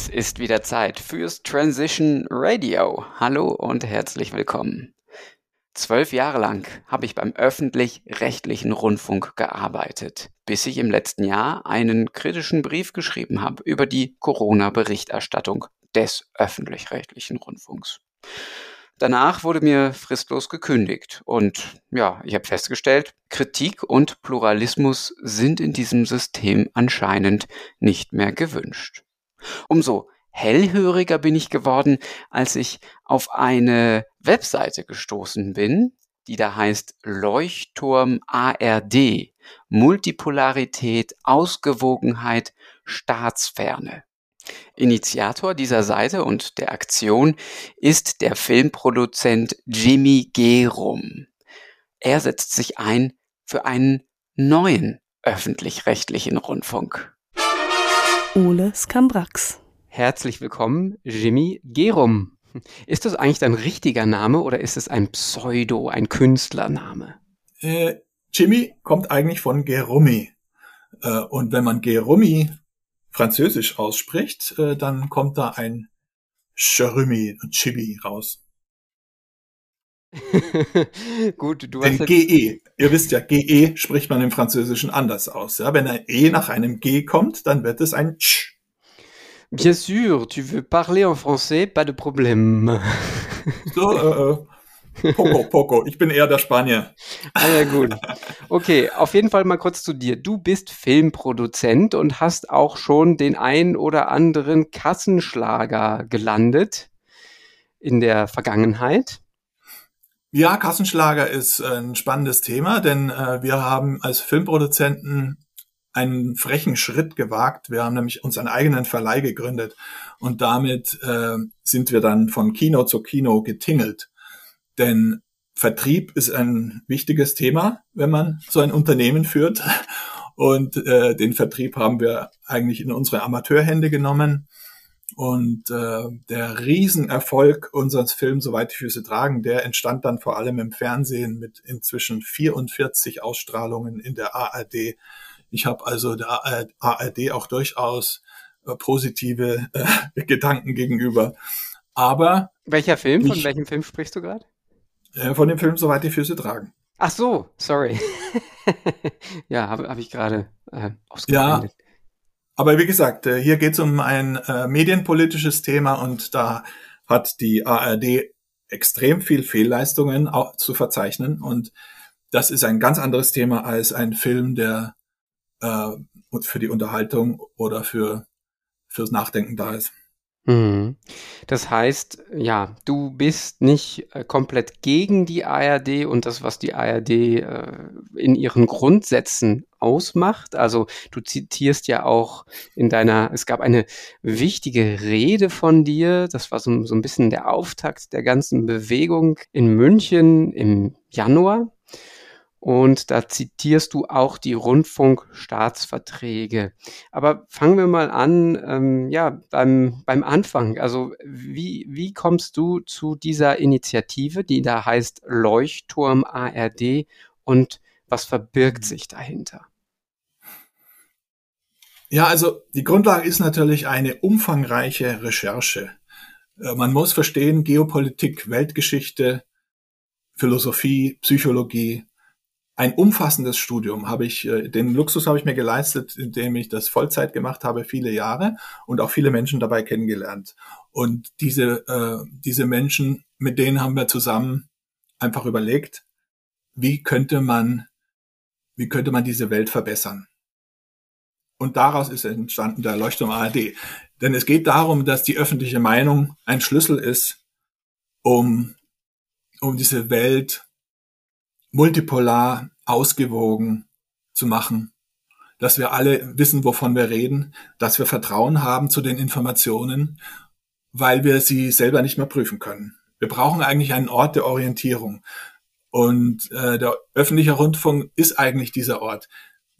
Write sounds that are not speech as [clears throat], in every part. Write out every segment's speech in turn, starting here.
Es ist wieder Zeit fürs Transition Radio. Hallo und herzlich willkommen. Zwölf Jahre lang habe ich beim öffentlich-rechtlichen Rundfunk gearbeitet, bis ich im letzten Jahr einen kritischen Brief geschrieben habe über die Corona-Berichterstattung des öffentlich-rechtlichen Rundfunks. Danach wurde mir fristlos gekündigt und ja, ich habe festgestellt, Kritik und Pluralismus sind in diesem System anscheinend nicht mehr gewünscht. Umso hellhöriger bin ich geworden, als ich auf eine Webseite gestoßen bin, die da heißt Leuchtturm ARD, Multipolarität, Ausgewogenheit, Staatsferne. Initiator dieser Seite und der Aktion ist der Filmproduzent Jimmy Gerum. Er setzt sich ein für einen neuen öffentlich-rechtlichen Rundfunk. Ole Skambrax. Herzlich willkommen, Jimmy Gerum. Ist das eigentlich dein richtiger Name oder ist es ein Pseudo, ein Künstlername? Äh, Jimmy kommt eigentlich von Gerumi. Äh, und wenn man Gerumi französisch ausspricht, äh, dann kommt da ein Cherumi und Chibi raus. [laughs] Gut, du hast. Denn GE, ihr wisst ja, GE spricht man im Französischen anders aus. Ja? Wenn ein E nach einem G kommt, dann wird es ein Ch. Bien sûr, tu veux parler en français, pas de problème. [laughs] So, äh, äh Poco, Poco. Ich bin eher der Spanier. Ah ja, gut. Okay, auf jeden Fall mal kurz zu dir. Du bist Filmproduzent und hast auch schon den ein oder anderen Kassenschlager gelandet in der Vergangenheit. Ja, Kassenschlager ist ein spannendes Thema, denn äh, wir haben als Filmproduzenten einen frechen Schritt gewagt. Wir haben nämlich unseren eigenen Verleih gegründet und damit äh, sind wir dann von Kino zu Kino getingelt. Denn Vertrieb ist ein wichtiges Thema, wenn man so ein Unternehmen führt. Und äh, den Vertrieb haben wir eigentlich in unsere Amateurhände genommen. Und äh, der Riesenerfolg unseres Films, soweit die Füße tragen, der entstand dann vor allem im Fernsehen mit inzwischen 44 Ausstrahlungen in der ARD. Ich habe also der ARD auch durchaus äh, positive äh, [laughs] Gedanken gegenüber. Aber welcher Film? Von welchem Film sprichst du gerade? Äh, von dem Film Soweit die Füße tragen. Ach so, sorry. [laughs] ja, habe hab ich gerade äh, Ja, aber wie gesagt, äh, hier geht es um ein äh, medienpolitisches Thema und da hat die ARD extrem viel Fehlleistungen zu verzeichnen und das ist ein ganz anderes Thema als ein Film, der äh, für die Unterhaltung oder für fürs Nachdenken da ist. Mhm. Das heißt, ja, du bist nicht äh, komplett gegen die ARD und das, was die ARD äh, in ihren Grundsätzen ausmacht. Also du zitierst ja auch in deiner, es gab eine wichtige Rede von dir, das war so, so ein bisschen der Auftakt der ganzen Bewegung in München im Januar. Und da zitierst du auch die Rundfunkstaatsverträge. Aber fangen wir mal an, ähm, ja, beim, beim Anfang. Also wie, wie kommst du zu dieser Initiative, die da heißt Leuchtturm ARD und was verbirgt sich dahinter? Ja, also die Grundlage ist natürlich eine umfangreiche Recherche. Äh, man muss verstehen, Geopolitik, Weltgeschichte, Philosophie, Psychologie, ein umfassendes Studium habe ich, äh, den Luxus habe ich mir geleistet, indem ich das Vollzeit gemacht habe, viele Jahre und auch viele Menschen dabei kennengelernt. Und diese, äh, diese Menschen, mit denen haben wir zusammen einfach überlegt, wie könnte man, wie könnte man diese Welt verbessern? Und daraus ist entstanden der Leuchtturm ARD. Denn es geht darum, dass die öffentliche Meinung ein Schlüssel ist, um, um diese Welt multipolar, ausgewogen zu machen, dass wir alle wissen, wovon wir reden, dass wir Vertrauen haben zu den Informationen, weil wir sie selber nicht mehr prüfen können. Wir brauchen eigentlich einen Ort der Orientierung. Und äh, der öffentliche Rundfunk ist eigentlich dieser Ort.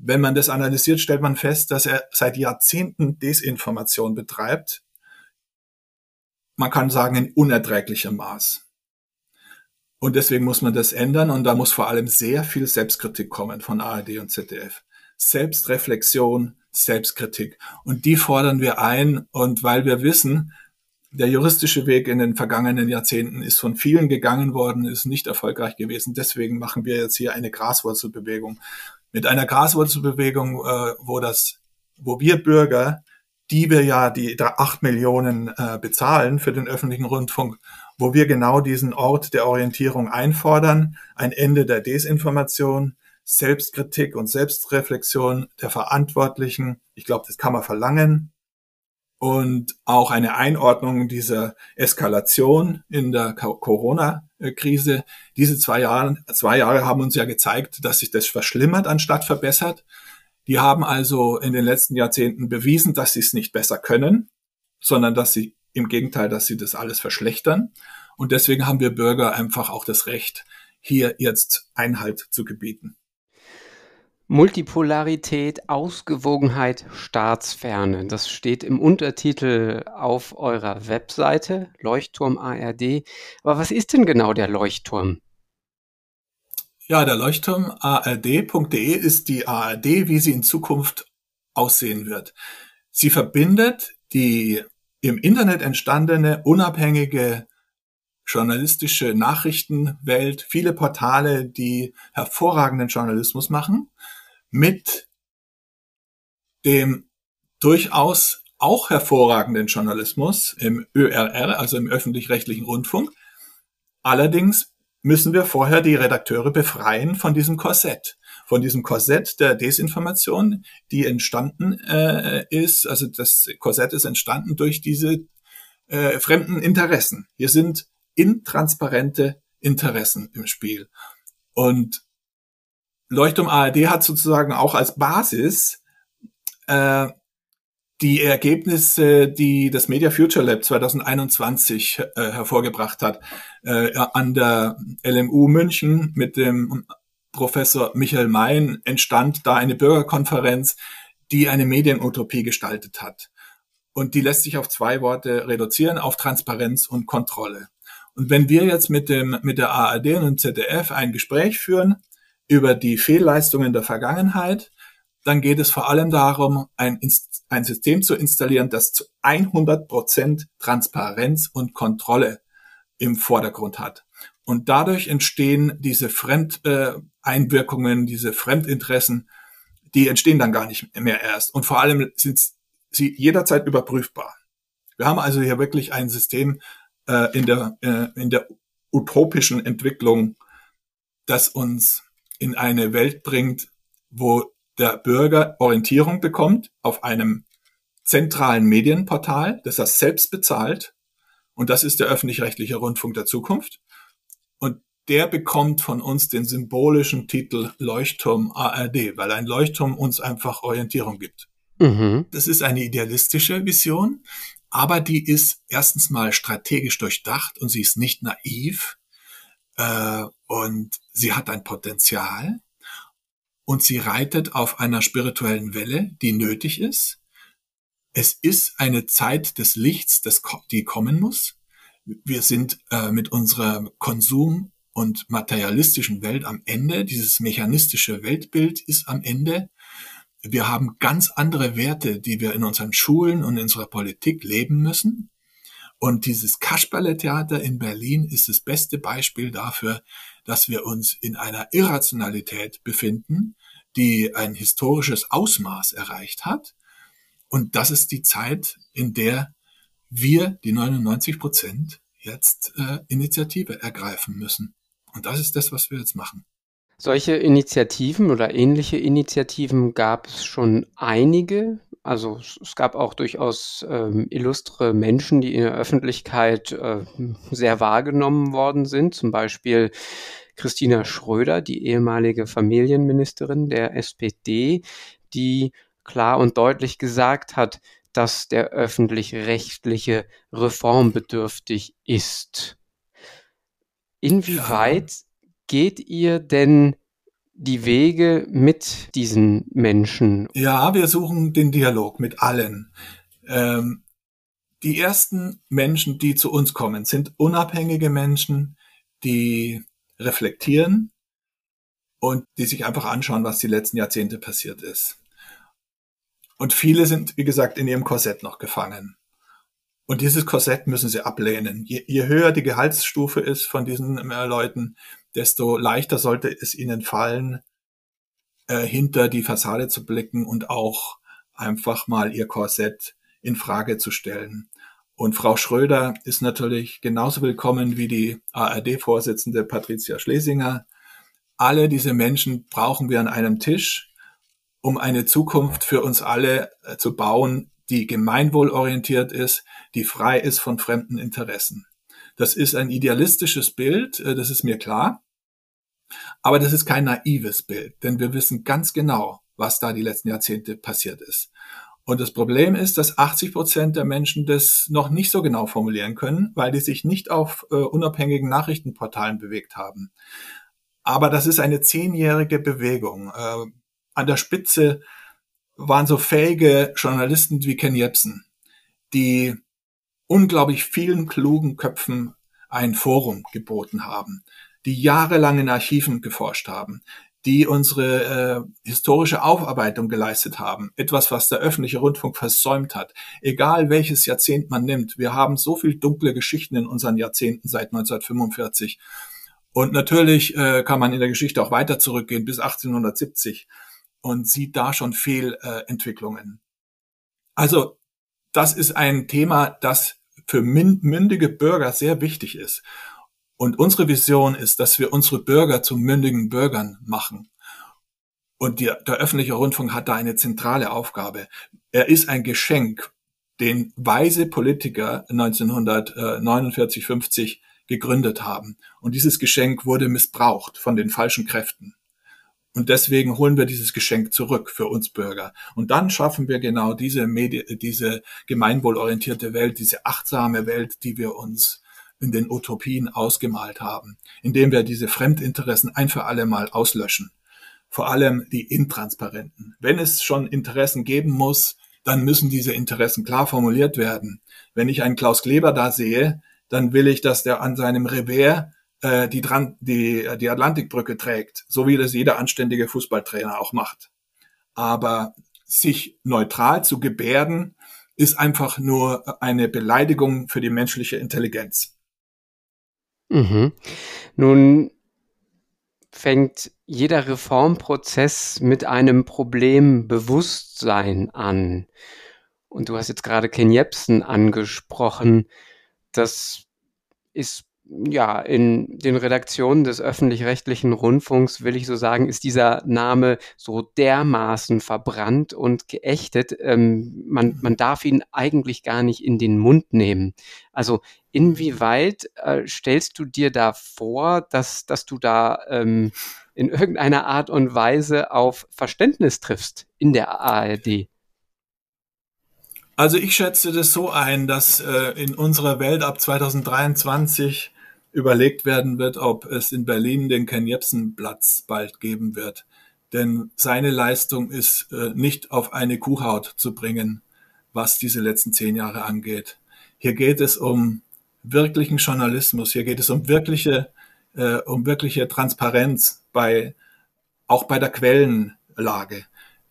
Wenn man das analysiert, stellt man fest, dass er seit Jahrzehnten Desinformation betreibt. Man kann sagen, in unerträglichem Maß. Und deswegen muss man das ändern und da muss vor allem sehr viel Selbstkritik kommen von ARD und ZDF. Selbstreflexion, Selbstkritik. Und die fordern wir ein. Und weil wir wissen, der juristische Weg in den vergangenen Jahrzehnten ist von vielen gegangen worden, ist nicht erfolgreich gewesen. Deswegen machen wir jetzt hier eine Graswurzelbewegung. Mit einer Graswurzelbewegung, äh, wo das, wo wir Bürger, die wir ja die acht Millionen äh, bezahlen für den öffentlichen Rundfunk, wo wir genau diesen Ort der Orientierung einfordern, ein Ende der Desinformation, Selbstkritik und Selbstreflexion der Verantwortlichen. Ich glaube, das kann man verlangen und auch eine Einordnung dieser Eskalation in der Corona-Krise. Diese zwei Jahre, zwei Jahre haben uns ja gezeigt, dass sich das verschlimmert anstatt verbessert. Die haben also in den letzten Jahrzehnten bewiesen, dass sie es nicht besser können, sondern dass sie im Gegenteil, dass sie das alles verschlechtern. Und deswegen haben wir Bürger einfach auch das Recht, hier jetzt Einhalt zu gebieten. Multipolarität, Ausgewogenheit, Staatsferne. Das steht im Untertitel auf eurer Webseite, Leuchtturm ARD. Aber was ist denn genau der Leuchtturm? Ja, der Leuchtturm ard.de ist die ARD, wie sie in Zukunft aussehen wird. Sie verbindet die im Internet entstandene unabhängige journalistische Nachrichtenwelt, viele Portale, die hervorragenden Journalismus machen, mit dem durchaus auch hervorragenden Journalismus im ÖRR, also im öffentlich-rechtlichen Rundfunk. Allerdings müssen wir vorher die Redakteure befreien von diesem Korsett, von diesem Korsett der Desinformation, die entstanden äh, ist. Also das Korsett ist entstanden durch diese äh, fremden Interessen. Hier sind intransparente Interessen im Spiel. Und Leuchtturm ARD hat sozusagen auch als Basis äh, die Ergebnisse, die das Media Future Lab 2021 äh, hervorgebracht hat, äh, an der LMU München mit dem Professor Michael Mayen entstand da eine Bürgerkonferenz, die eine Medienutopie gestaltet hat. Und die lässt sich auf zwei Worte reduzieren, auf Transparenz und Kontrolle. Und wenn wir jetzt mit dem, mit der ARD und dem ZDF ein Gespräch führen, über die Fehlleistungen der Vergangenheit, dann geht es vor allem darum, ein, ein System zu installieren, das zu 100 Prozent Transparenz und Kontrolle im Vordergrund hat. Und dadurch entstehen diese Fremdeinwirkungen, äh, diese Fremdinteressen, die entstehen dann gar nicht mehr erst. Und vor allem sind sie jederzeit überprüfbar. Wir haben also hier wirklich ein System äh, in, der, äh, in der utopischen Entwicklung, das uns in eine Welt bringt, wo der Bürger Orientierung bekommt auf einem zentralen Medienportal, das er selbst bezahlt. Und das ist der öffentlich-rechtliche Rundfunk der Zukunft. Und der bekommt von uns den symbolischen Titel Leuchtturm ARD, weil ein Leuchtturm uns einfach Orientierung gibt. Mhm. Das ist eine idealistische Vision, aber die ist erstens mal strategisch durchdacht und sie ist nicht naiv. Äh, und sie hat ein Potenzial und sie reitet auf einer spirituellen Welle, die nötig ist. Es ist eine Zeit des Lichts, das, die kommen muss. Wir sind äh, mit unserer Konsum- und materialistischen Welt am Ende. Dieses mechanistische Weltbild ist am Ende. Wir haben ganz andere Werte, die wir in unseren Schulen und in unserer Politik leben müssen. Und dieses Kasperle-Theater in Berlin ist das beste Beispiel dafür, dass wir uns in einer Irrationalität befinden, die ein historisches Ausmaß erreicht hat. Und das ist die Zeit, in der wir, die 99 Prozent, jetzt äh, Initiative ergreifen müssen. Und das ist das, was wir jetzt machen. Solche Initiativen oder ähnliche Initiativen gab es schon einige. Also es gab auch durchaus ähm, illustre Menschen, die in der Öffentlichkeit äh, sehr wahrgenommen worden sind. Zum Beispiel Christina Schröder, die ehemalige Familienministerin der SPD, die klar und deutlich gesagt hat, dass der öffentlich-rechtliche reformbedürftig ist. Inwieweit ja geht ihr denn die Wege mit diesen Menschen? Ja, wir suchen den Dialog mit allen. Ähm, die ersten Menschen, die zu uns kommen, sind unabhängige Menschen, die reflektieren und die sich einfach anschauen, was die letzten Jahrzehnte passiert ist. Und viele sind, wie gesagt, in ihrem Korsett noch gefangen. Und dieses Korsett müssen sie ablehnen. Je, je höher die Gehaltsstufe ist von diesen äh, Leuten, desto leichter sollte es ihnen fallen, äh, hinter die Fassade zu blicken und auch einfach mal ihr Korsett in Frage zu stellen. Und Frau Schröder ist natürlich genauso willkommen wie die ARD-Vorsitzende Patricia Schlesinger. Alle diese Menschen brauchen wir an einem Tisch um eine Zukunft für uns alle äh, zu bauen, die gemeinwohlorientiert ist, die frei ist von fremden Interessen. Das ist ein idealistisches Bild, äh, das ist mir klar. Aber das ist kein naives Bild, denn wir wissen ganz genau, was da die letzten Jahrzehnte passiert ist. Und das Problem ist, dass 80 Prozent der Menschen das noch nicht so genau formulieren können, weil die sich nicht auf äh, unabhängigen Nachrichtenportalen bewegt haben. Aber das ist eine zehnjährige Bewegung. Äh, an der Spitze waren so fähige Journalisten wie Ken Jebsen, die unglaublich vielen klugen Köpfen ein Forum geboten haben, die jahrelang in Archiven geforscht haben, die unsere äh, historische Aufarbeitung geleistet haben, etwas, was der öffentliche Rundfunk versäumt hat. Egal welches Jahrzehnt man nimmt, wir haben so viel dunkle Geschichten in unseren Jahrzehnten seit 1945. Und natürlich äh, kann man in der Geschichte auch weiter zurückgehen bis 1870 und sieht da schon Fehlentwicklungen. Also das ist ein Thema, das für mündige Bürger sehr wichtig ist. Und unsere Vision ist, dass wir unsere Bürger zu mündigen Bürgern machen. Und die, der öffentliche Rundfunk hat da eine zentrale Aufgabe. Er ist ein Geschenk, den weise Politiker 1949, 50 gegründet haben. Und dieses Geschenk wurde missbraucht von den falschen Kräften. Und deswegen holen wir dieses Geschenk zurück für uns Bürger. Und dann schaffen wir genau diese, Medi diese gemeinwohlorientierte Welt, diese achtsame Welt, die wir uns in den Utopien ausgemalt haben, indem wir diese Fremdinteressen ein für alle Mal auslöschen. Vor allem die intransparenten. Wenn es schon Interessen geben muss, dann müssen diese Interessen klar formuliert werden. Wenn ich einen Klaus Kleber da sehe, dann will ich, dass der an seinem Revers äh, die, dran, die, äh, die Atlantikbrücke trägt, so wie das jeder anständige Fußballtrainer auch macht. Aber sich neutral zu gebärden, ist einfach nur eine Beleidigung für die menschliche Intelligenz. Mhm. Nun fängt jeder Reformprozess mit einem Problembewusstsein an. Und du hast jetzt gerade Ken Jebsen angesprochen. Das ist ja, in den Redaktionen des öffentlich-rechtlichen Rundfunks, will ich so sagen, ist dieser Name so dermaßen verbrannt und geächtet. Ähm, man, man darf ihn eigentlich gar nicht in den Mund nehmen. Also inwieweit äh, stellst du dir da vor, dass, dass du da ähm, in irgendeiner Art und Weise auf Verständnis triffst in der ARD? Also ich schätze das so ein, dass äh, in unserer Welt ab 2023 überlegt werden wird, ob es in Berlin den Ken Jebsen Platz bald geben wird. Denn seine Leistung ist äh, nicht auf eine Kuhhaut zu bringen, was diese letzten zehn Jahre angeht. Hier geht es um wirklichen Journalismus, hier geht es um wirkliche, äh, um wirkliche Transparenz bei, auch bei der Quellenlage.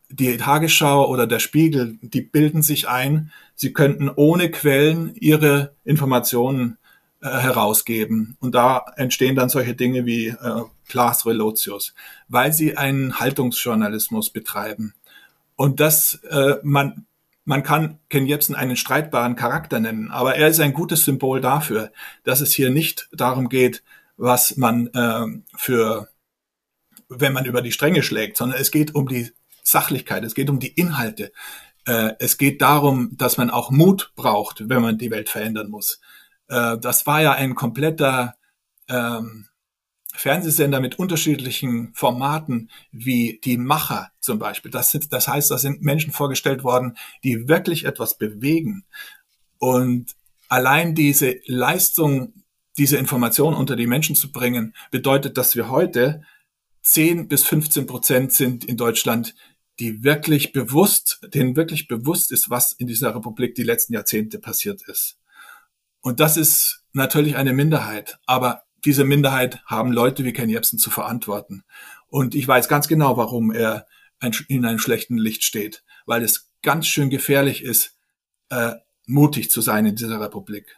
Die Tagesschau oder der Spiegel, die bilden sich ein, sie könnten ohne Quellen ihre Informationen äh, herausgeben. Und da entstehen dann solche Dinge wie äh, Class Relotius, weil sie einen Haltungsjournalismus betreiben. Und das, äh, man, man kann Ken Jebsen einen streitbaren Charakter nennen, aber er ist ein gutes Symbol dafür, dass es hier nicht darum geht, was man äh, für, wenn man über die Stränge schlägt, sondern es geht um die Sachlichkeit, es geht um die Inhalte. Äh, es geht darum, dass man auch Mut braucht, wenn man die Welt verändern muss. Äh, das war ja ein kompletter ähm, Fernsehsender mit unterschiedlichen Formaten, wie die Macher zum Beispiel. Das, sind, das heißt, da sind Menschen vorgestellt worden, die wirklich etwas bewegen. Und allein diese Leistung, diese Information unter die Menschen zu bringen, bedeutet, dass wir heute 10 bis 15 Prozent sind in Deutschland, die wirklich bewusst, denen wirklich bewusst ist, was in dieser Republik die letzten Jahrzehnte passiert ist. Und das ist natürlich eine Minderheit. Aber diese Minderheit haben Leute wie Ken Jebsen zu verantworten. Und ich weiß ganz genau, warum er in einem schlechten Licht steht. Weil es ganz schön gefährlich ist, äh, mutig zu sein in dieser Republik.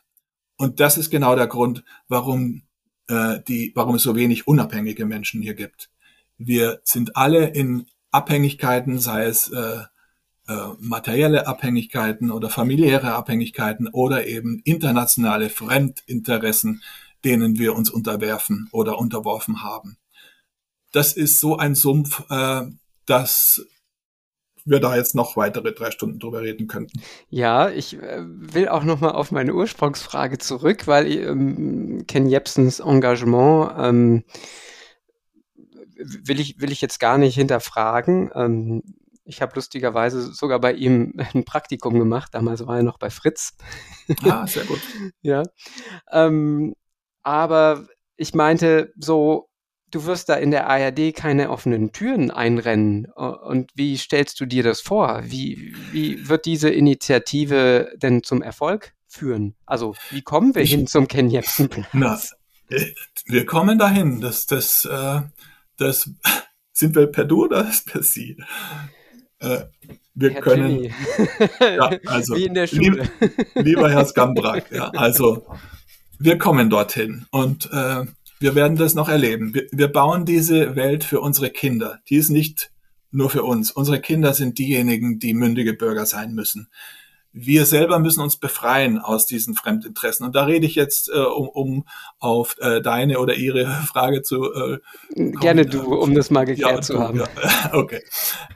Und das ist genau der Grund, warum äh, die, warum es so wenig unabhängige Menschen hier gibt. Wir sind alle in Abhängigkeiten, sei es äh, äh, materielle Abhängigkeiten oder familiäre Abhängigkeiten oder eben internationale Fremdinteressen, denen wir uns unterwerfen oder unterworfen haben. Das ist so ein Sumpf, äh, dass wir da jetzt noch weitere drei Stunden drüber reden könnten. Ja, ich äh, will auch noch mal auf meine Ursprungsfrage zurück, weil ähm, Ken Jebsens Engagement ähm, will ich will ich jetzt gar nicht hinterfragen. Ähm, ich habe lustigerweise sogar bei ihm [laughs] ein Praktikum gemacht. Damals war er noch bei Fritz. Ah, sehr gut. [laughs] ja. Ähm, aber ich meinte so, du wirst da in der ARD keine offenen Türen einrennen. Und wie stellst du dir das vor? Wie, wie wird diese Initiative denn zum Erfolg führen? Also, wie kommen wir ich, hin zum Ken Jebsen Platz? Äh, wir kommen dahin. Das, das, äh, das, [laughs] sind wir per Du oder per Sie? Äh, wir Herr können, [laughs] ja, also, Wie in der Schule. Lieb, [laughs] lieber Herr Skambrak, ja, also, wir kommen dorthin und äh, wir werden das noch erleben. Wir, wir bauen diese Welt für unsere Kinder. Die ist nicht nur für uns. Unsere Kinder sind diejenigen, die mündige Bürger sein müssen. Wir selber müssen uns befreien aus diesen Fremdinteressen. Und da rede ich jetzt, äh, um, um auf äh, deine oder ihre [laughs] Frage zu äh, kommen. Gerne du, um das mal geklärt ja, zu haben. Ja, okay.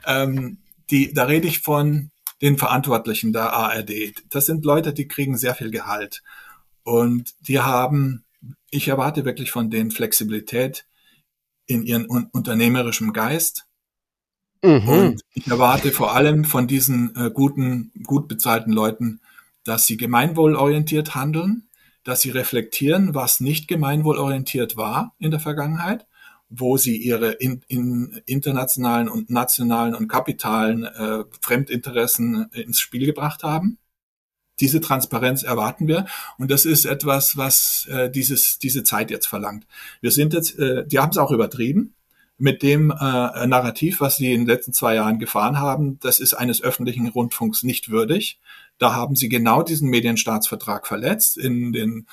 Ähm, die, da rede ich von den Verantwortlichen der ARD. Das sind Leute, die kriegen sehr viel Gehalt. Und die haben ich erwarte wirklich von denen Flexibilität in ihren un unternehmerischen Geist. Mhm. Und ich erwarte vor allem von diesen äh, guten, gut bezahlten Leuten, dass sie gemeinwohlorientiert handeln, dass sie reflektieren, was nicht gemeinwohlorientiert war in der Vergangenheit, wo sie ihre in, in internationalen und nationalen und kapitalen äh, Fremdinteressen ins Spiel gebracht haben diese Transparenz erwarten wir. Und das ist etwas, was äh, dieses, diese Zeit jetzt verlangt. Wir sind jetzt, äh, die haben es auch übertrieben mit dem äh, Narrativ, was sie in den letzten zwei Jahren gefahren haben. Das ist eines öffentlichen Rundfunks nicht würdig. Da haben sie genau diesen Medienstaatsvertrag verletzt in den,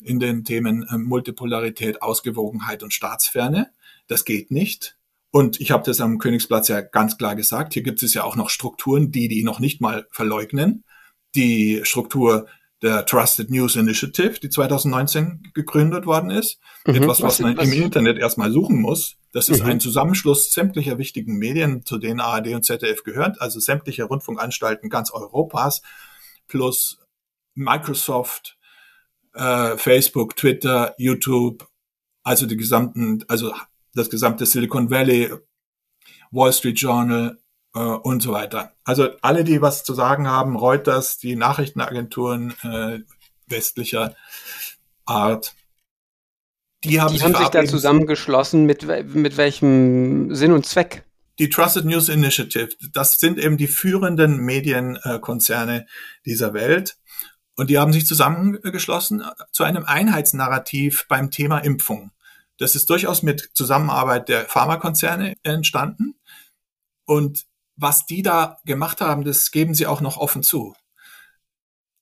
in den Themen äh, Multipolarität, Ausgewogenheit und Staatsferne. Das geht nicht. Und ich habe das am Königsplatz ja ganz klar gesagt. Hier gibt es ja auch noch Strukturen, die die noch nicht mal verleugnen die Struktur der Trusted News Initiative, die 2019 gegründet worden ist. Mhm, Etwas, was, was man was? im Internet erstmal suchen muss. Das ist mhm. ein Zusammenschluss sämtlicher wichtigen Medien, zu denen ARD und ZDF gehört, also sämtliche Rundfunkanstalten ganz Europas, plus Microsoft, äh, Facebook, Twitter, YouTube, also die gesamten, also das gesamte Silicon Valley, Wall Street Journal, äh, und so weiter. Also alle, die was zu sagen haben, Reuters, die Nachrichtenagenturen äh, westlicher Art, die haben, die sich, haben sich da zusammengeschlossen mit, mit welchem Sinn und Zweck? Die Trusted News Initiative, das sind eben die führenden Medienkonzerne dieser Welt. Und die haben sich zusammengeschlossen zu einem Einheitsnarrativ beim Thema Impfung. Das ist durchaus mit Zusammenarbeit der Pharmakonzerne entstanden. Und was die da gemacht haben, das geben sie auch noch offen zu.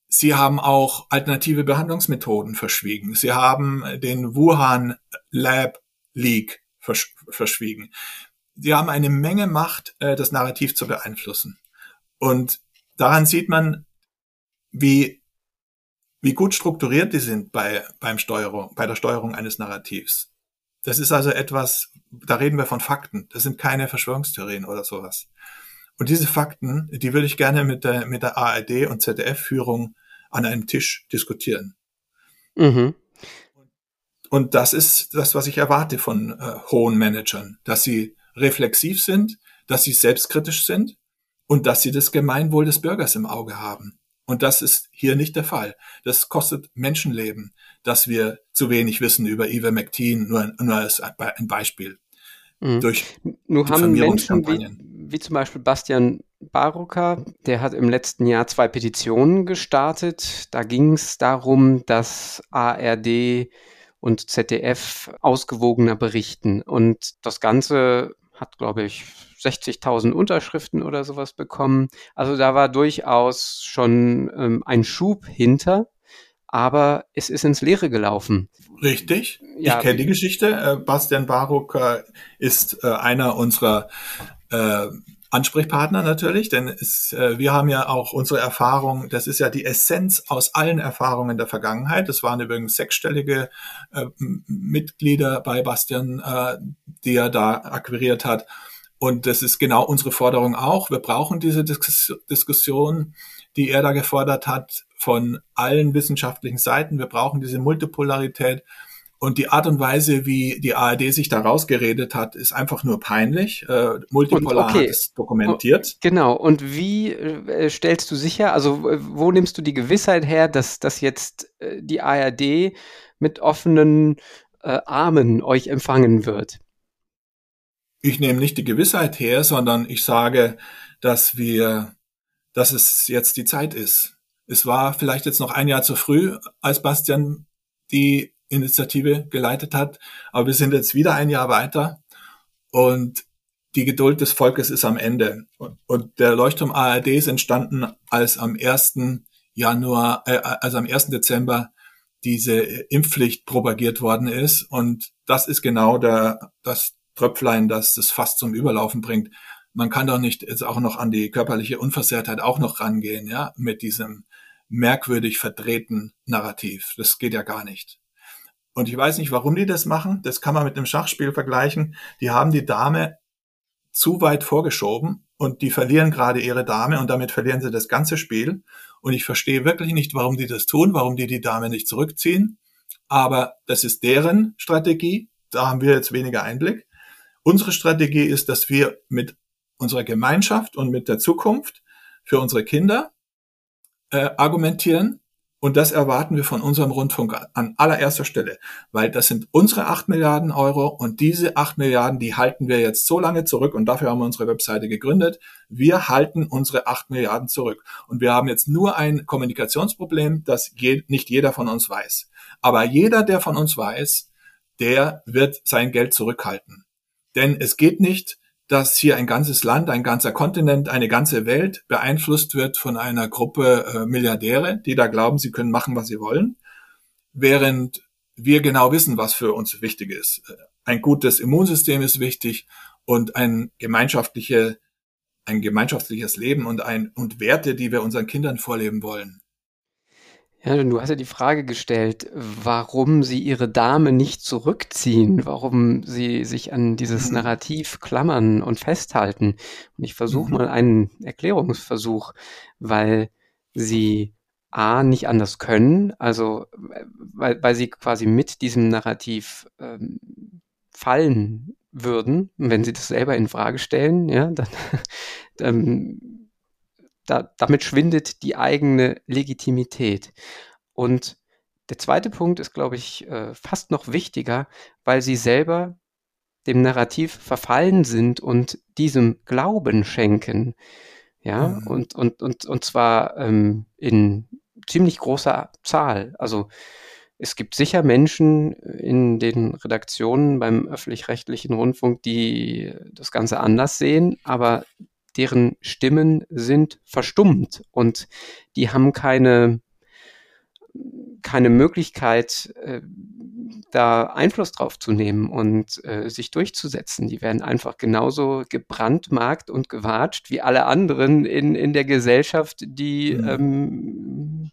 Sie haben auch alternative Behandlungsmethoden verschwiegen. Sie haben den Wuhan Lab Leak versch verschwiegen. Sie haben eine Menge Macht, äh, das Narrativ zu beeinflussen. Und daran sieht man, wie, wie gut strukturiert die sind bei, beim Steuerung, bei der Steuerung eines Narrativs. Das ist also etwas, da reden wir von Fakten. Das sind keine Verschwörungstheorien oder sowas. Und diese Fakten, die würde ich gerne mit der, mit der ARD und ZDF-Führung an einem Tisch diskutieren. Mhm. Und das ist das, was ich erwarte von äh, hohen Managern, dass sie reflexiv sind, dass sie selbstkritisch sind und dass sie das Gemeinwohl des Bürgers im Auge haben. Und das ist hier nicht der Fall. Das kostet Menschenleben, dass wir zu wenig wissen über Ivermectin, nur, nur als ein Beispiel. Mhm. Durch Nur haben Menschen wie, wie zum Beispiel Bastian Baruka, der hat im letzten Jahr zwei Petitionen gestartet. Da ging es darum, dass ARD und ZDF ausgewogener berichten. Und das Ganze hat, glaube ich, 60.000 Unterschriften oder sowas bekommen. Also da war durchaus schon ähm, ein Schub hinter, aber es ist ins Leere gelaufen. Richtig. Ja, ich kenne die Geschichte. Äh, Bastian Baruch äh, ist äh, einer unserer äh, Ansprechpartner natürlich, denn es, äh, wir haben ja auch unsere Erfahrung, das ist ja die Essenz aus allen Erfahrungen der Vergangenheit. Das waren übrigens sechsstellige äh, Mitglieder bei Bastian, äh, die er da akquiriert hat. Und das ist genau unsere Forderung auch. Wir brauchen diese Dis Diskussion, die er da gefordert hat, von allen wissenschaftlichen Seiten. Wir brauchen diese Multipolarität. Und die Art und Weise, wie die ARD sich da rausgeredet hat, ist einfach nur peinlich. Äh, Multipolar okay. hat es dokumentiert. Oh, genau. Und wie äh, stellst du sicher, also wo nimmst du die Gewissheit her, dass, dass jetzt äh, die ARD mit offenen äh, Armen euch empfangen wird? Ich nehme nicht die Gewissheit her, sondern ich sage, dass wir, dass es jetzt die Zeit ist. Es war vielleicht jetzt noch ein Jahr zu früh, als Bastian die Initiative geleitet hat. Aber wir sind jetzt wieder ein Jahr weiter und die Geduld des Volkes ist am Ende. Und der Leuchtturm ARD ist entstanden, als am 1. Januar, äh, also am 1. Dezember diese Impfpflicht propagiert worden ist. Und das ist genau der, das Tröpflein, das das fast zum Überlaufen bringt. Man kann doch nicht jetzt auch noch an die körperliche Unversehrtheit auch noch rangehen, ja, mit diesem merkwürdig verdrehten Narrativ. Das geht ja gar nicht. Und ich weiß nicht, warum die das machen. Das kann man mit einem Schachspiel vergleichen. Die haben die Dame zu weit vorgeschoben und die verlieren gerade ihre Dame und damit verlieren sie das ganze Spiel. Und ich verstehe wirklich nicht, warum die das tun, warum die die Dame nicht zurückziehen. Aber das ist deren Strategie. Da haben wir jetzt weniger Einblick. Unsere Strategie ist, dass wir mit unserer Gemeinschaft und mit der Zukunft für unsere Kinder äh, argumentieren und das erwarten wir von unserem Rundfunk an allererster Stelle, weil das sind unsere acht Milliarden Euro und diese acht Milliarden, die halten wir jetzt so lange zurück und dafür haben wir unsere Webseite gegründet. Wir halten unsere acht Milliarden zurück. Und wir haben jetzt nur ein Kommunikationsproblem, das je, nicht jeder von uns weiß. Aber jeder, der von uns weiß, der wird sein Geld zurückhalten. Denn es geht nicht, dass hier ein ganzes Land, ein ganzer Kontinent, eine ganze Welt beeinflusst wird von einer Gruppe äh, Milliardäre, die da glauben, sie können machen, was sie wollen, während wir genau wissen, was für uns wichtig ist. Ein gutes Immunsystem ist wichtig und ein gemeinschaftliche, ein gemeinschaftliches Leben und ein, und Werte, die wir unseren Kindern vorleben wollen. Ja, du hast ja die Frage gestellt, warum sie ihre Dame nicht zurückziehen, warum sie sich an dieses mhm. Narrativ klammern und festhalten. Und ich versuche mhm. mal einen Erklärungsversuch, weil sie A nicht anders können, also weil, weil sie quasi mit diesem Narrativ ähm, fallen würden, wenn sie das selber in Frage stellen, ja, dann, [laughs] dann da, damit schwindet die eigene Legitimität. Und der zweite Punkt ist, glaube ich, äh, fast noch wichtiger, weil sie selber dem Narrativ verfallen sind und diesem Glauben schenken. Ja, mhm. und, und, und, und zwar ähm, in ziemlich großer Zahl. Also es gibt sicher Menschen in den Redaktionen beim öffentlich-rechtlichen Rundfunk, die das Ganze anders sehen, aber deren Stimmen sind verstummt und die haben keine, keine Möglichkeit, äh, da Einfluss drauf zu nehmen und äh, sich durchzusetzen. Die werden einfach genauso gebrandmarkt und gewatscht wie alle anderen in, in der Gesellschaft, die mhm. ähm,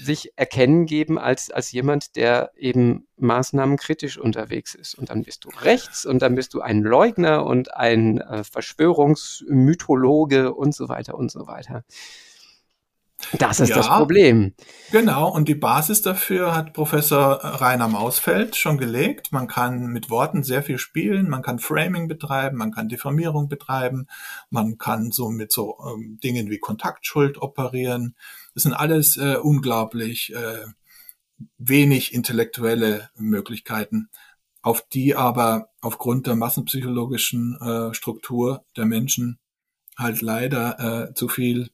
sich erkennen geben als, als jemand, der eben maßnahmenkritisch unterwegs ist. Und dann bist du rechts und dann bist du ein Leugner und ein äh, Verschwörungsmythologe und so weiter und so weiter. Das ist ja, das Problem. Genau, und die Basis dafür hat Professor Rainer Mausfeld schon gelegt. Man kann mit Worten sehr viel spielen, man kann Framing betreiben, man kann Diffamierung betreiben, man kann so mit so ähm, Dingen wie Kontaktschuld operieren. Das sind alles äh, unglaublich äh, wenig intellektuelle Möglichkeiten, auf die aber aufgrund der massenpsychologischen äh, Struktur der Menschen halt leider äh, zu viel,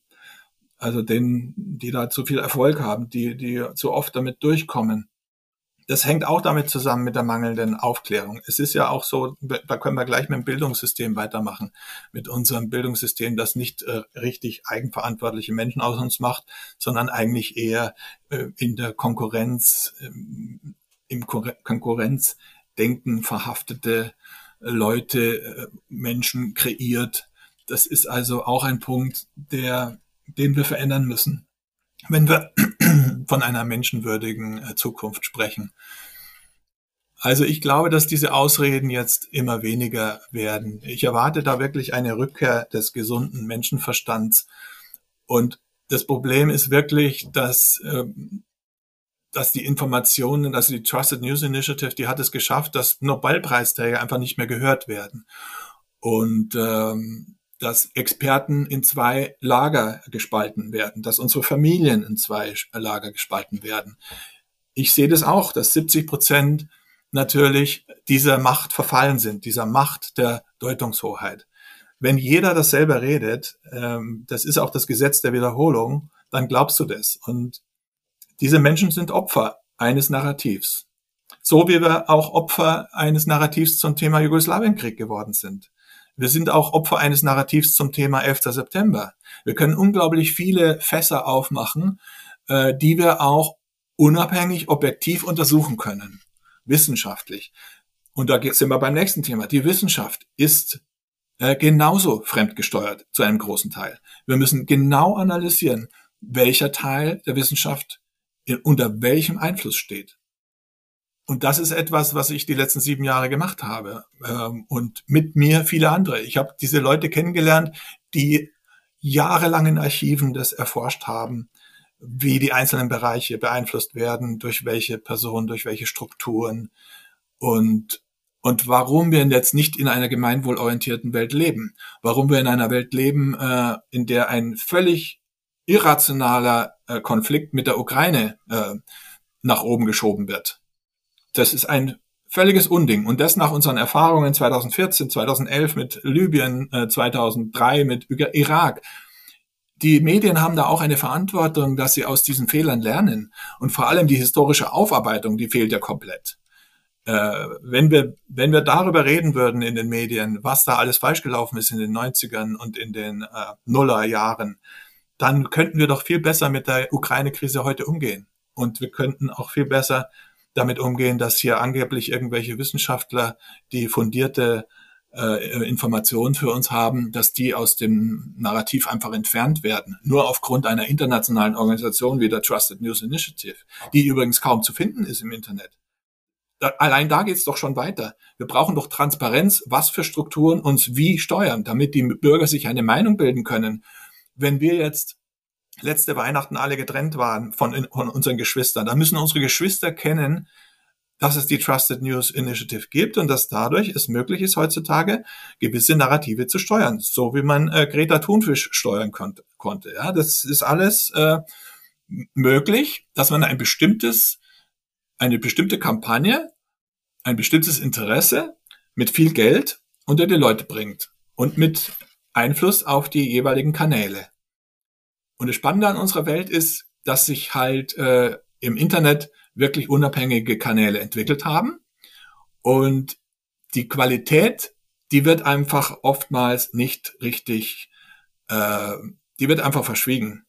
also denen, die da zu viel Erfolg haben, die, die zu oft damit durchkommen, das hängt auch damit zusammen mit der mangelnden Aufklärung. Es ist ja auch so, da können wir gleich mit dem Bildungssystem weitermachen, mit unserem Bildungssystem, das nicht äh, richtig eigenverantwortliche Menschen aus uns macht, sondern eigentlich eher äh, in der Konkurrenz, äh, im Konkurrenzdenken verhaftete Leute, äh, Menschen kreiert. Das ist also auch ein Punkt, der, den wir verändern müssen wenn wir [clears throat] von einer menschenwürdigen äh, Zukunft sprechen. Also ich glaube, dass diese Ausreden jetzt immer weniger werden. Ich erwarte da wirklich eine Rückkehr des gesunden Menschenverstands. Und das Problem ist wirklich, dass, ähm, dass die Informationen, also die Trusted News Initiative, die hat es geschafft, dass Nobelpreisträger einfach nicht mehr gehört werden. Und ähm, dass Experten in zwei Lager gespalten werden, dass unsere Familien in zwei Lager gespalten werden. Ich sehe das auch, dass 70 Prozent natürlich dieser Macht verfallen sind, dieser Macht der Deutungshoheit. Wenn jeder dasselbe redet, ähm, das ist auch das Gesetz der Wiederholung, dann glaubst du das. Und diese Menschen sind Opfer eines Narrativs. So wie wir auch Opfer eines Narrativs zum Thema Jugoslawienkrieg geworden sind. Wir sind auch Opfer eines Narrativs zum Thema 11. September. Wir können unglaublich viele Fässer aufmachen, äh, die wir auch unabhängig, objektiv untersuchen können. Wissenschaftlich. Und da sind wir beim nächsten Thema. Die Wissenschaft ist äh, genauso fremdgesteuert zu einem großen Teil. Wir müssen genau analysieren, welcher Teil der Wissenschaft in, unter welchem Einfluss steht. Und das ist etwas, was ich die letzten sieben Jahre gemacht habe. Ähm, und mit mir viele andere. Ich habe diese Leute kennengelernt, die jahrelang in Archiven das erforscht haben, wie die einzelnen Bereiche beeinflusst werden, durch welche Personen, durch welche Strukturen und und warum wir jetzt nicht in einer gemeinwohlorientierten Welt leben, warum wir in einer Welt leben, äh, in der ein völlig irrationaler äh, Konflikt mit der Ukraine äh, nach oben geschoben wird. Das ist ein völliges Unding. Und das nach unseren Erfahrungen 2014, 2011 mit Libyen, äh, 2003 mit Irak. Die Medien haben da auch eine Verantwortung, dass sie aus diesen Fehlern lernen. Und vor allem die historische Aufarbeitung, die fehlt ja komplett. Äh, wenn wir, wenn wir darüber reden würden in den Medien, was da alles falsch gelaufen ist in den 90ern und in den äh, Nullerjahren, dann könnten wir doch viel besser mit der Ukraine-Krise heute umgehen. Und wir könnten auch viel besser damit umgehen, dass hier angeblich irgendwelche Wissenschaftler, die fundierte äh, Informationen für uns haben, dass die aus dem Narrativ einfach entfernt werden. Nur aufgrund einer internationalen Organisation wie der Trusted News Initiative, die übrigens kaum zu finden ist im Internet. Da, allein da geht's doch schon weiter. Wir brauchen doch Transparenz, was für Strukturen uns wie steuern, damit die Bürger sich eine Meinung bilden können. Wenn wir jetzt letzte Weihnachten alle getrennt waren von, von unseren Geschwistern. Da müssen unsere Geschwister kennen, dass es die Trusted News Initiative gibt und dass dadurch es möglich ist, heutzutage gewisse Narrative zu steuern, so wie man äh, Greta Thunfisch steuern konnte. konnte. Ja, das ist alles äh, möglich, dass man ein bestimmtes, eine bestimmte Kampagne, ein bestimmtes Interesse mit viel Geld unter die Leute bringt und mit Einfluss auf die jeweiligen Kanäle. Und das Spannende an unserer Welt ist, dass sich halt äh, im Internet wirklich unabhängige Kanäle entwickelt haben. Und die Qualität, die wird einfach oftmals nicht richtig, äh, die wird einfach verschwiegen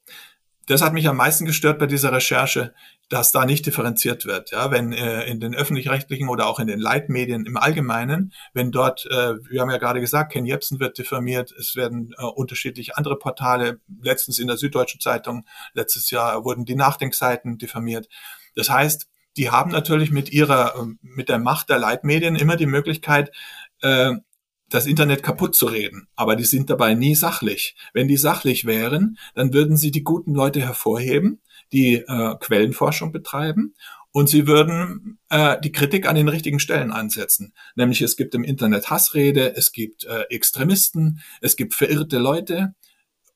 das hat mich am meisten gestört bei dieser Recherche, dass da nicht differenziert wird. Ja, wenn äh, in den öffentlich-rechtlichen oder auch in den Leitmedien im Allgemeinen, wenn dort, äh, wir haben ja gerade gesagt, Ken Jebsen wird diffamiert, es werden äh, unterschiedliche andere Portale, letztens in der Süddeutschen Zeitung, letztes Jahr wurden die Nachdenkseiten diffamiert. Das heißt, die haben natürlich mit ihrer, äh, mit der Macht der Leitmedien immer die Möglichkeit, äh, das Internet kaputt zu reden, aber die sind dabei nie sachlich. Wenn die sachlich wären, dann würden sie die guten Leute hervorheben, die äh, Quellenforschung betreiben und sie würden äh, die Kritik an den richtigen Stellen ansetzen. Nämlich es gibt im Internet Hassrede, es gibt äh, Extremisten, es gibt verirrte Leute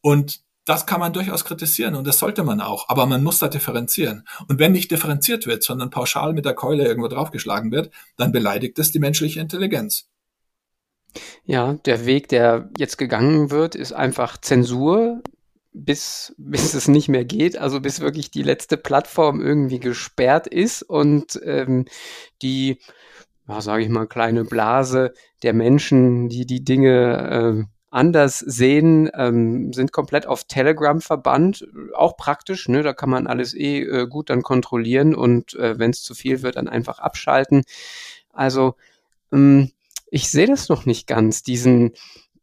und das kann man durchaus kritisieren und das sollte man auch, aber man muss da differenzieren. Und wenn nicht differenziert wird, sondern pauschal mit der Keule irgendwo draufgeschlagen wird, dann beleidigt es die menschliche Intelligenz. Ja, der Weg, der jetzt gegangen wird, ist einfach Zensur, bis, [laughs] bis es nicht mehr geht, also bis wirklich die letzte Plattform irgendwie gesperrt ist und ähm, die, ja, sage ich mal, kleine Blase der Menschen, die die Dinge äh, anders sehen, ähm, sind komplett auf Telegram verbannt. Auch praktisch, ne? da kann man alles eh äh, gut dann kontrollieren und äh, wenn es zu viel wird, dann einfach abschalten. Also ähm, ich sehe das noch nicht ganz, diesen,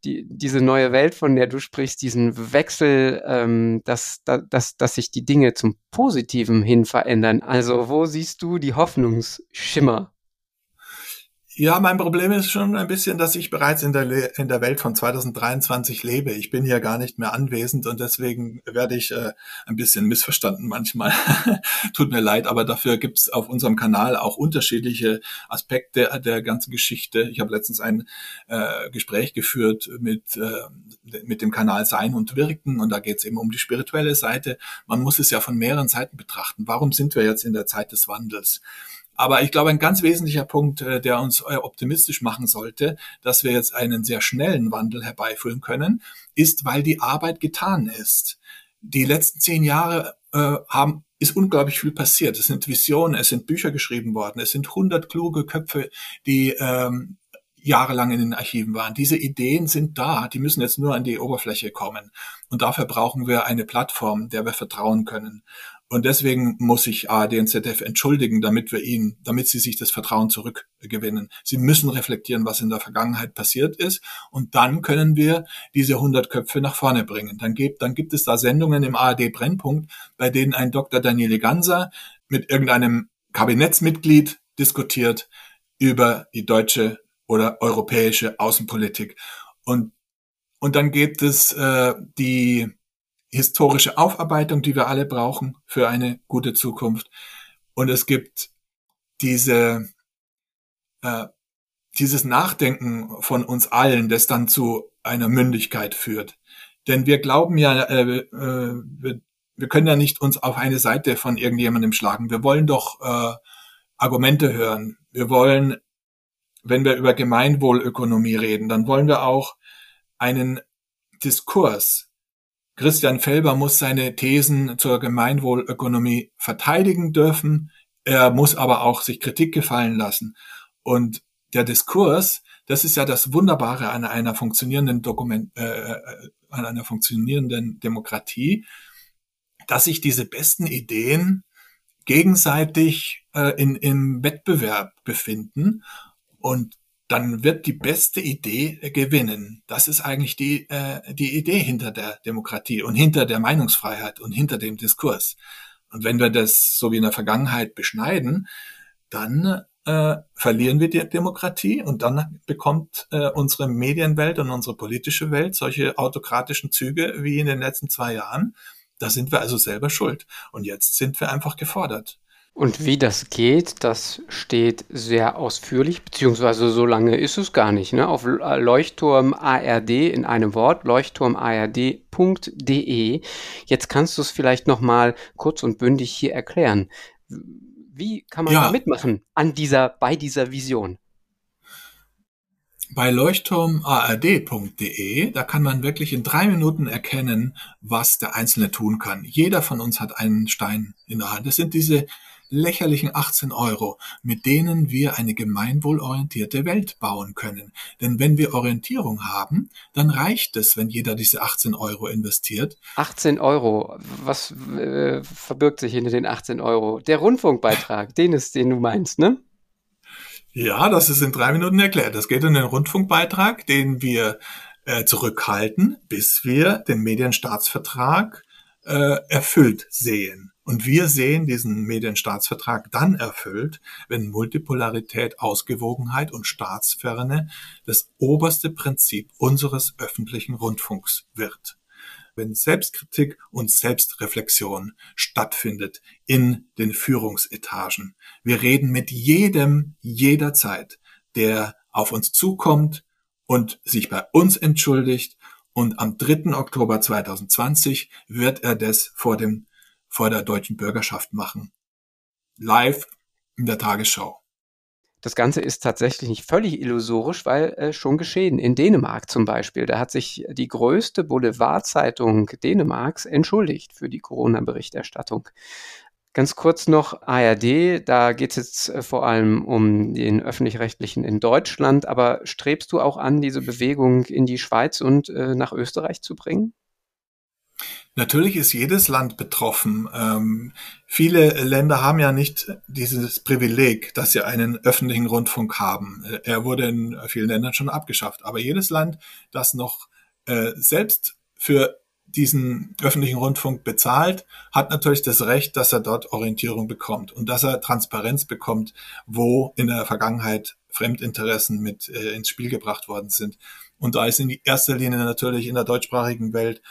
die, diese neue Welt, von der du sprichst, diesen Wechsel, ähm, dass, dass, dass sich die Dinge zum Positiven hin verändern. Also wo siehst du die Hoffnungsschimmer? Ja, mein Problem ist schon ein bisschen, dass ich bereits in der, in der Welt von 2023 lebe. Ich bin hier gar nicht mehr anwesend und deswegen werde ich äh, ein bisschen missverstanden manchmal. [laughs] Tut mir leid, aber dafür gibt's auf unserem Kanal auch unterschiedliche Aspekte der ganzen Geschichte. Ich habe letztens ein äh, Gespräch geführt mit, äh, mit dem Kanal Sein und Wirken und da geht's eben um die spirituelle Seite. Man muss es ja von mehreren Seiten betrachten. Warum sind wir jetzt in der Zeit des Wandels? Aber ich glaube, ein ganz wesentlicher Punkt, äh, der uns äh, optimistisch machen sollte, dass wir jetzt einen sehr schnellen Wandel herbeiführen können, ist, weil die Arbeit getan ist. Die letzten zehn Jahre äh, haben ist unglaublich viel passiert. Es sind Visionen, es sind Bücher geschrieben worden, es sind hundert kluge Köpfe, die ähm, jahrelang in den Archiven waren. Diese Ideen sind da, die müssen jetzt nur an die Oberfläche kommen. Und dafür brauchen wir eine Plattform, der wir vertrauen können. Und deswegen muss sich ARD und ZDF entschuldigen, damit wir ihnen, damit sie sich das Vertrauen zurückgewinnen. Sie müssen reflektieren, was in der Vergangenheit passiert ist. Und dann können wir diese 100 Köpfe nach vorne bringen. Dann gibt, dann gibt es da Sendungen im ARD Brennpunkt, bei denen ein Dr. Daniele Ganser mit irgendeinem Kabinettsmitglied diskutiert über die deutsche oder europäische Außenpolitik. Und, und dann gibt es äh, die historische Aufarbeitung, die wir alle brauchen für eine gute Zukunft. Und es gibt diese, äh, dieses Nachdenken von uns allen, das dann zu einer Mündigkeit führt. Denn wir glauben ja, äh, äh, wir, wir können ja nicht uns auf eine Seite von irgendjemandem schlagen. Wir wollen doch äh, Argumente hören. Wir wollen, wenn wir über Gemeinwohlökonomie reden, dann wollen wir auch einen Diskurs, Christian Felber muss seine Thesen zur Gemeinwohlökonomie verteidigen dürfen. Er muss aber auch sich Kritik gefallen lassen. Und der Diskurs, das ist ja das Wunderbare an einer funktionierenden Dokument, äh, äh, an einer funktionierenden Demokratie, dass sich diese besten Ideen gegenseitig äh, in, im Wettbewerb befinden und dann wird die beste Idee äh, gewinnen. Das ist eigentlich die, äh, die Idee hinter der Demokratie und hinter der Meinungsfreiheit und hinter dem Diskurs. Und wenn wir das so wie in der Vergangenheit beschneiden, dann äh, verlieren wir die Demokratie und dann bekommt äh, unsere Medienwelt und unsere politische Welt solche autokratischen Züge wie in den letzten zwei Jahren. Da sind wir also selber schuld. Und jetzt sind wir einfach gefordert. Und wie das geht, das steht sehr ausführlich, beziehungsweise so lange ist es gar nicht, ne? auf Leuchtturm ARD in einem Wort, leuchtturmard.de. Jetzt kannst du es vielleicht nochmal kurz und bündig hier erklären. Wie kann man ja. da mitmachen an dieser, bei dieser Vision? Bei leuchtturmard.de, da kann man wirklich in drei Minuten erkennen, was der Einzelne tun kann. Jeder von uns hat einen Stein in der Hand. Das sind diese lächerlichen 18 Euro, mit denen wir eine gemeinwohlorientierte Welt bauen können. Denn wenn wir Orientierung haben, dann reicht es, wenn jeder diese 18 Euro investiert. 18 Euro, was äh, verbirgt sich hinter den 18 Euro? Der Rundfunkbeitrag, den ist, den du meinst, ne? Ja, das ist in drei Minuten erklärt. Das geht um den Rundfunkbeitrag, den wir äh, zurückhalten, bis wir den Medienstaatsvertrag äh, erfüllt sehen. Und wir sehen diesen Medienstaatsvertrag dann erfüllt, wenn Multipolarität, Ausgewogenheit und Staatsferne das oberste Prinzip unseres öffentlichen Rundfunks wird. Wenn Selbstkritik und Selbstreflexion stattfindet in den Führungsetagen. Wir reden mit jedem jederzeit, der auf uns zukommt und sich bei uns entschuldigt und am 3. Oktober 2020 wird er das vor dem vor der deutschen Bürgerschaft machen. Live in der Tagesschau. das Ganze ist tatsächlich nicht völlig illusorisch, weil äh, schon geschehen. In Dänemark zum Beispiel, da hat sich die größte Boulevardzeitung Dänemarks entschuldigt für die Corona-Berichterstattung. Ganz kurz noch ARD, da geht es jetzt äh, vor allem um den öffentlich-rechtlichen in Deutschland, aber strebst du auch an, diese Bewegung in die Schweiz und äh, nach Österreich zu bringen? Natürlich ist jedes Land betroffen. Ähm, viele Länder haben ja nicht dieses Privileg, dass sie einen öffentlichen Rundfunk haben. Äh, er wurde in vielen Ländern schon abgeschafft. Aber jedes Land, das noch äh, selbst für diesen öffentlichen Rundfunk bezahlt, hat natürlich das Recht, dass er dort Orientierung bekommt und dass er Transparenz bekommt, wo in der Vergangenheit Fremdinteressen mit äh, ins Spiel gebracht worden sind. Und da ist in erster Linie natürlich in der deutschsprachigen Welt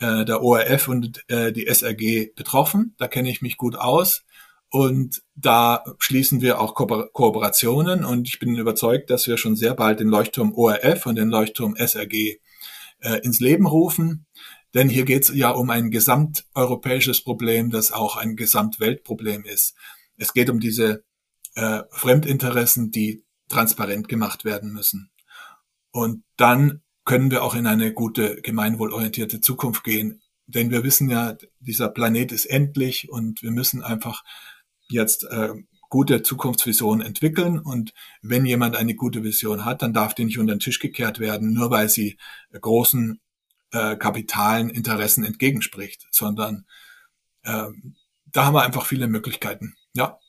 äh, der ORF und äh, die SRG betroffen. Da kenne ich mich gut aus. Und da schließen wir auch Ko Kooperationen. Und ich bin überzeugt, dass wir schon sehr bald den Leuchtturm ORF und den Leuchtturm SRG äh, ins Leben rufen. Denn hier geht es ja um ein gesamteuropäisches Problem, das auch ein Gesamtweltproblem ist. Es geht um diese äh, Fremdinteressen, die transparent gemacht werden müssen. Und dann können wir auch in eine gute, gemeinwohlorientierte Zukunft gehen. Denn wir wissen ja, dieser Planet ist endlich und wir müssen einfach jetzt äh, gute Zukunftsvisionen entwickeln. Und wenn jemand eine gute Vision hat, dann darf die nicht unter den Tisch gekehrt werden, nur weil sie äh, großen äh, kapitalen Interessen entgegenspricht, sondern äh, da haben wir einfach viele Möglichkeiten. Ja.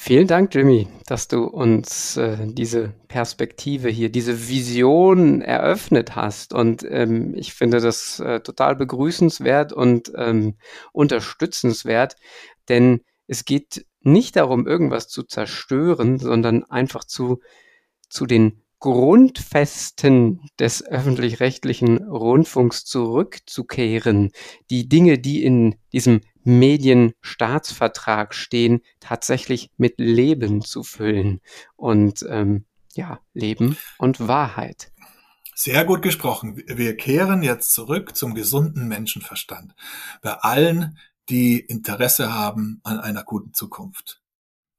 Vielen Dank, Jimmy, dass du uns äh, diese Perspektive hier, diese Vision eröffnet hast. Und ähm, ich finde das äh, total begrüßenswert und ähm, unterstützenswert, denn es geht nicht darum, irgendwas zu zerstören, sondern einfach zu, zu den Grundfesten des öffentlich-rechtlichen Rundfunks zurückzukehren, die Dinge, die in diesem Medienstaatsvertrag stehen, tatsächlich mit Leben zu füllen und ähm, ja, Leben und Wahrheit. Sehr gut gesprochen. Wir kehren jetzt zurück zum gesunden Menschenverstand bei allen, die Interesse haben an einer guten Zukunft.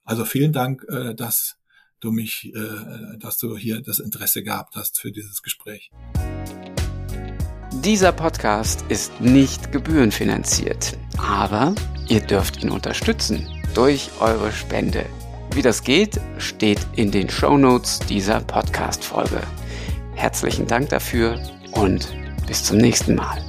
Also vielen Dank, äh, dass du mich, äh, dass du hier das Interesse gehabt hast für dieses Gespräch. Dieser Podcast ist nicht gebührenfinanziert, aber ihr dürft ihn unterstützen durch eure Spende. Wie das geht, steht in den Show Notes dieser Podcast-Folge. Herzlichen Dank dafür und bis zum nächsten Mal.